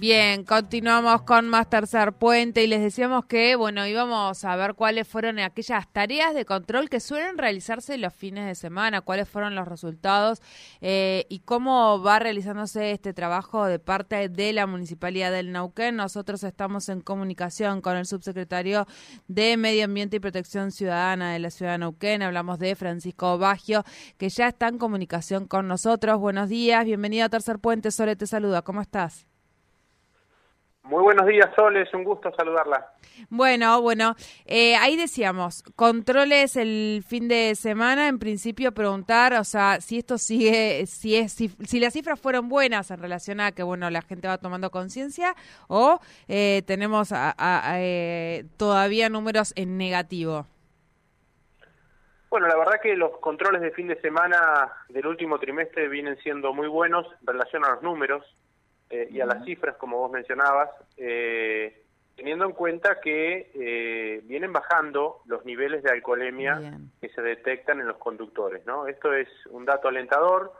Bien, continuamos con más tercer puente y les decíamos que, bueno, íbamos a ver cuáles fueron aquellas tareas de control que suelen realizarse los fines de semana, cuáles fueron los resultados eh, y cómo va realizándose este trabajo de parte de la Municipalidad del Nauquén. Nosotros estamos en comunicación con el subsecretario de Medio Ambiente y Protección Ciudadana de la Ciudad de Nauquén. Hablamos de Francisco Bagio, que ya está en comunicación con nosotros. Buenos días, bienvenido a Tercer Puente. Sole te saluda, ¿cómo estás? Muy buenos días, Sol, es un gusto saludarla. Bueno, bueno, eh, ahí decíamos, controles el fin de semana, en principio preguntar, o sea, si esto sigue, si es, si, las cifras fueron buenas en relación a que, bueno, la gente va tomando conciencia, o eh, tenemos eh, todavía números en negativo. Bueno, la verdad que los controles de fin de semana del último trimestre vienen siendo muy buenos en relación a los números. Eh, y a las cifras, como vos mencionabas, eh, teniendo en cuenta que eh, vienen bajando los niveles de alcoholemia que se detectan en los conductores. ¿no? Esto es un dato alentador,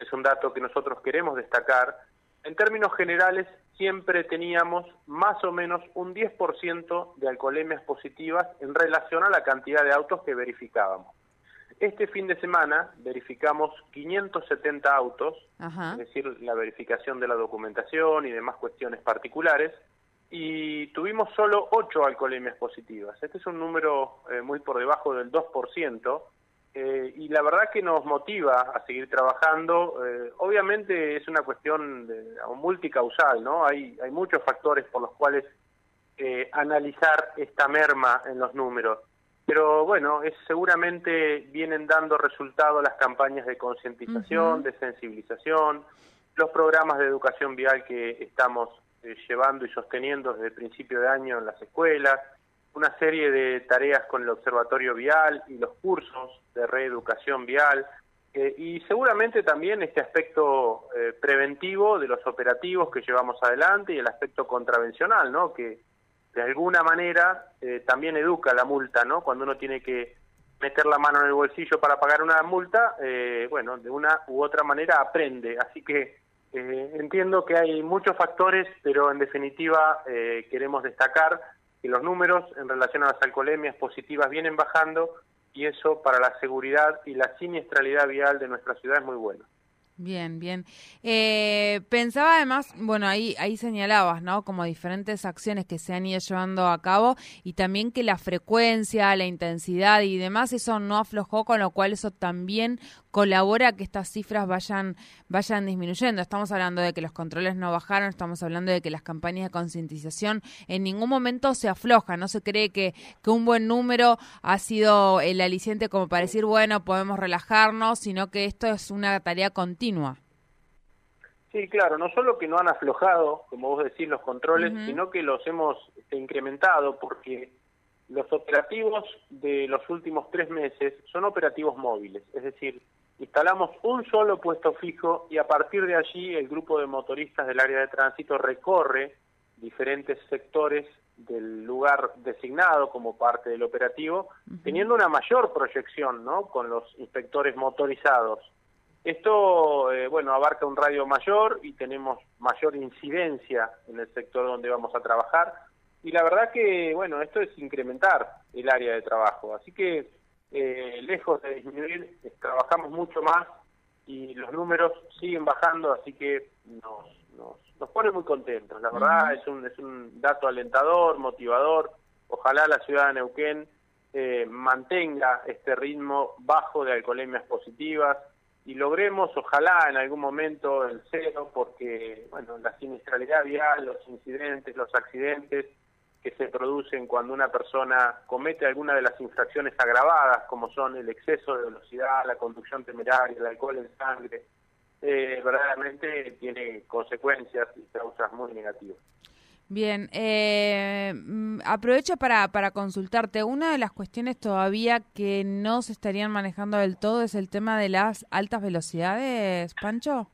es un dato que nosotros queremos destacar. En términos generales, siempre teníamos más o menos un 10% de alcoholemias positivas en relación a la cantidad de autos que verificábamos. Este fin de semana verificamos 570 autos, es decir, la verificación de la documentación y demás cuestiones particulares, y tuvimos solo 8 alcoholemias positivas. Este es un número eh, muy por debajo del 2%, eh, y la verdad que nos motiva a seguir trabajando. Eh, obviamente es una cuestión de, multicausal, ¿no? Hay, hay muchos factores por los cuales analizar esta merma en los números. Pero bueno, es, seguramente vienen dando resultado las campañas de concientización, de sensibilización, los programas de educación vial que estamos eh, llevando y sosteniendo desde el principio de año en las escuelas, una serie de tareas con el observatorio vial y los cursos de reeducación vial, eh, y seguramente también este aspecto eh, preventivo de los operativos que llevamos adelante y el aspecto contravencional, ¿no? Que de alguna manera eh, también educa la multa, ¿no? Cuando uno tiene que meter la mano en el bolsillo para pagar una multa, eh, bueno, de una u otra manera aprende. Así que eh, entiendo que hay muchos factores, pero en definitiva queremos destacar que los números en relación a las alcoholemias positivas vienen bajando y eso para la seguridad y la siniestralidad vial de nuestra ciudad es muy bueno. Bien, bien. Eh, pensaba además, bueno, ahí, ahí señalabas, ¿no? Como diferentes acciones que se han ido llevando a cabo y también que la frecuencia, la intensidad y demás, eso no aflojó, con lo cual eso también colabora a que estas cifras vayan, vayan disminuyendo. Estamos hablando de que los controles no bajaron, estamos hablando de que las campañas de concientización en ningún momento se aflojan, no se cree que, que un buen número ha sido el aliciente como para decir, bueno, podemos relajarnos, sino que esto es una tarea continua. Sí, claro, no solo que no han aflojado, como vos decís, los controles, sino que los hemos este, incrementado porque los operativos de los últimos tres meses son operativos móviles, es decir, instalamos un solo puesto fijo y a partir de allí el grupo de motoristas del área de tránsito recorre diferentes sectores del lugar designado como parte del operativo, teniendo una mayor proyección ¿no? con los inspectores motorizados. Esto, eh, bueno, abarca un radio mayor y tenemos mayor incidencia en el sector donde vamos a trabajar. Y la verdad que, bueno, esto es incrementar el área de trabajo. Así que eh, lejos de disminuir, trabajamos mucho más y los números siguen bajando, así que nos, nos, pone muy contentos. La verdad es, un, es un dato alentador, motivador. Ojalá la ciudad de Neuquén eh, mantenga este ritmo bajo de alcoholemias positivas y logremos, ojalá en algún momento, el cero, porque bueno, la siniestralidad vial, los incidentes, los accidentes, que se producen cuando una persona comete alguna de las infracciones agravadas, como son el exceso de velocidad, la conducción temeraria, el alcohol en sangre, eh, verdaderamente tiene consecuencias y causas muy negativas. Bien, eh, mm, aprovecho para, para consultarte. Una de las cuestiones todavía que no se estarían manejando del todo es el tema de las altas velocidades, Pancho.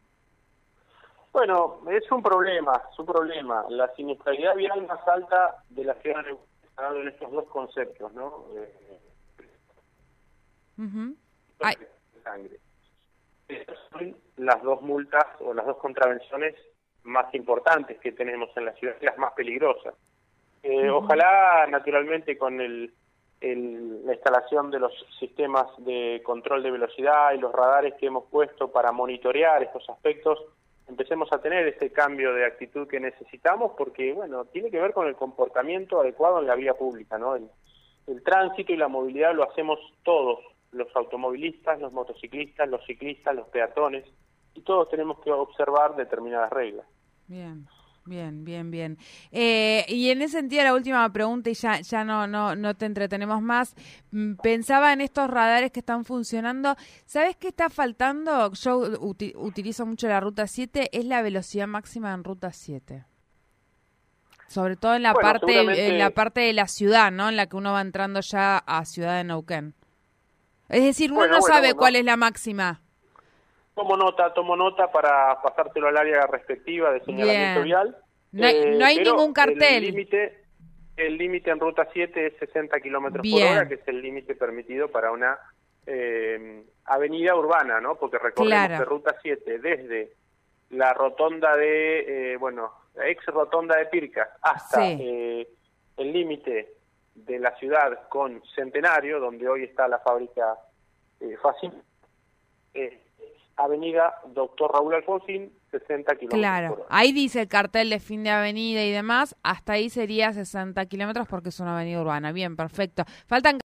Bueno, es un problema, es un problema. La siniestralidad vial más alta de la ciudad de en estos dos conceptos, ¿no? Eh, sangre. Estas son las dos multas o las dos contravenciones más importantes que tenemos en la ciudad, las más peligrosas. Eh, ojalá, naturalmente, con el, la instalación de los sistemas de control de velocidad y los radares que hemos puesto para monitorear estos aspectos, empecemos a tener ese cambio de actitud que necesitamos, porque, bueno, tiene que ver con el comportamiento adecuado en la vía pública, ¿no? El, el tránsito y la movilidad lo hacemos todos, los automovilistas, los motociclistas, los ciclistas, los peatones, y todos tenemos que observar determinadas reglas. Bien. Bien, bien, bien. Eh, y en ese sentido, la última pregunta, y ya, ya no, no, no te entretenemos más. Mm, pensaba en estos radares que están funcionando. ¿Sabes qué está faltando? Yo utilizo mucho la ruta 7, es la velocidad máxima en ruta 7. Sobre todo en la parte en la parte de la ciudad, ¿no? En la que uno va entrando ya a Ciudad de Neuquén. Es decir, uno no sabe cuál es la máxima. Tomo nota, tomo nota para pasártelo al área respectiva de señalamiento vial. No, hay eh, ningún cartel. El límite en ruta 7 es 60 kilómetros por hora, que es el límite permitido para una eh, avenida urbana, ¿no? Porque recordemos que ruta 7 desde la rotonda de, eh, bueno, la ex rotonda de Pircas hasta el límite de la ciudad con Centenario, donde hoy está la fábrica eh, Facin, eh, Avenida Doctor Raúl Alfonsín, 60 kilómetros. Claro, ahí dice el cartel de fin de avenida y demás, hasta ahí sería 60 kilómetros porque es una avenida urbana. Bien, perfecto. Faltan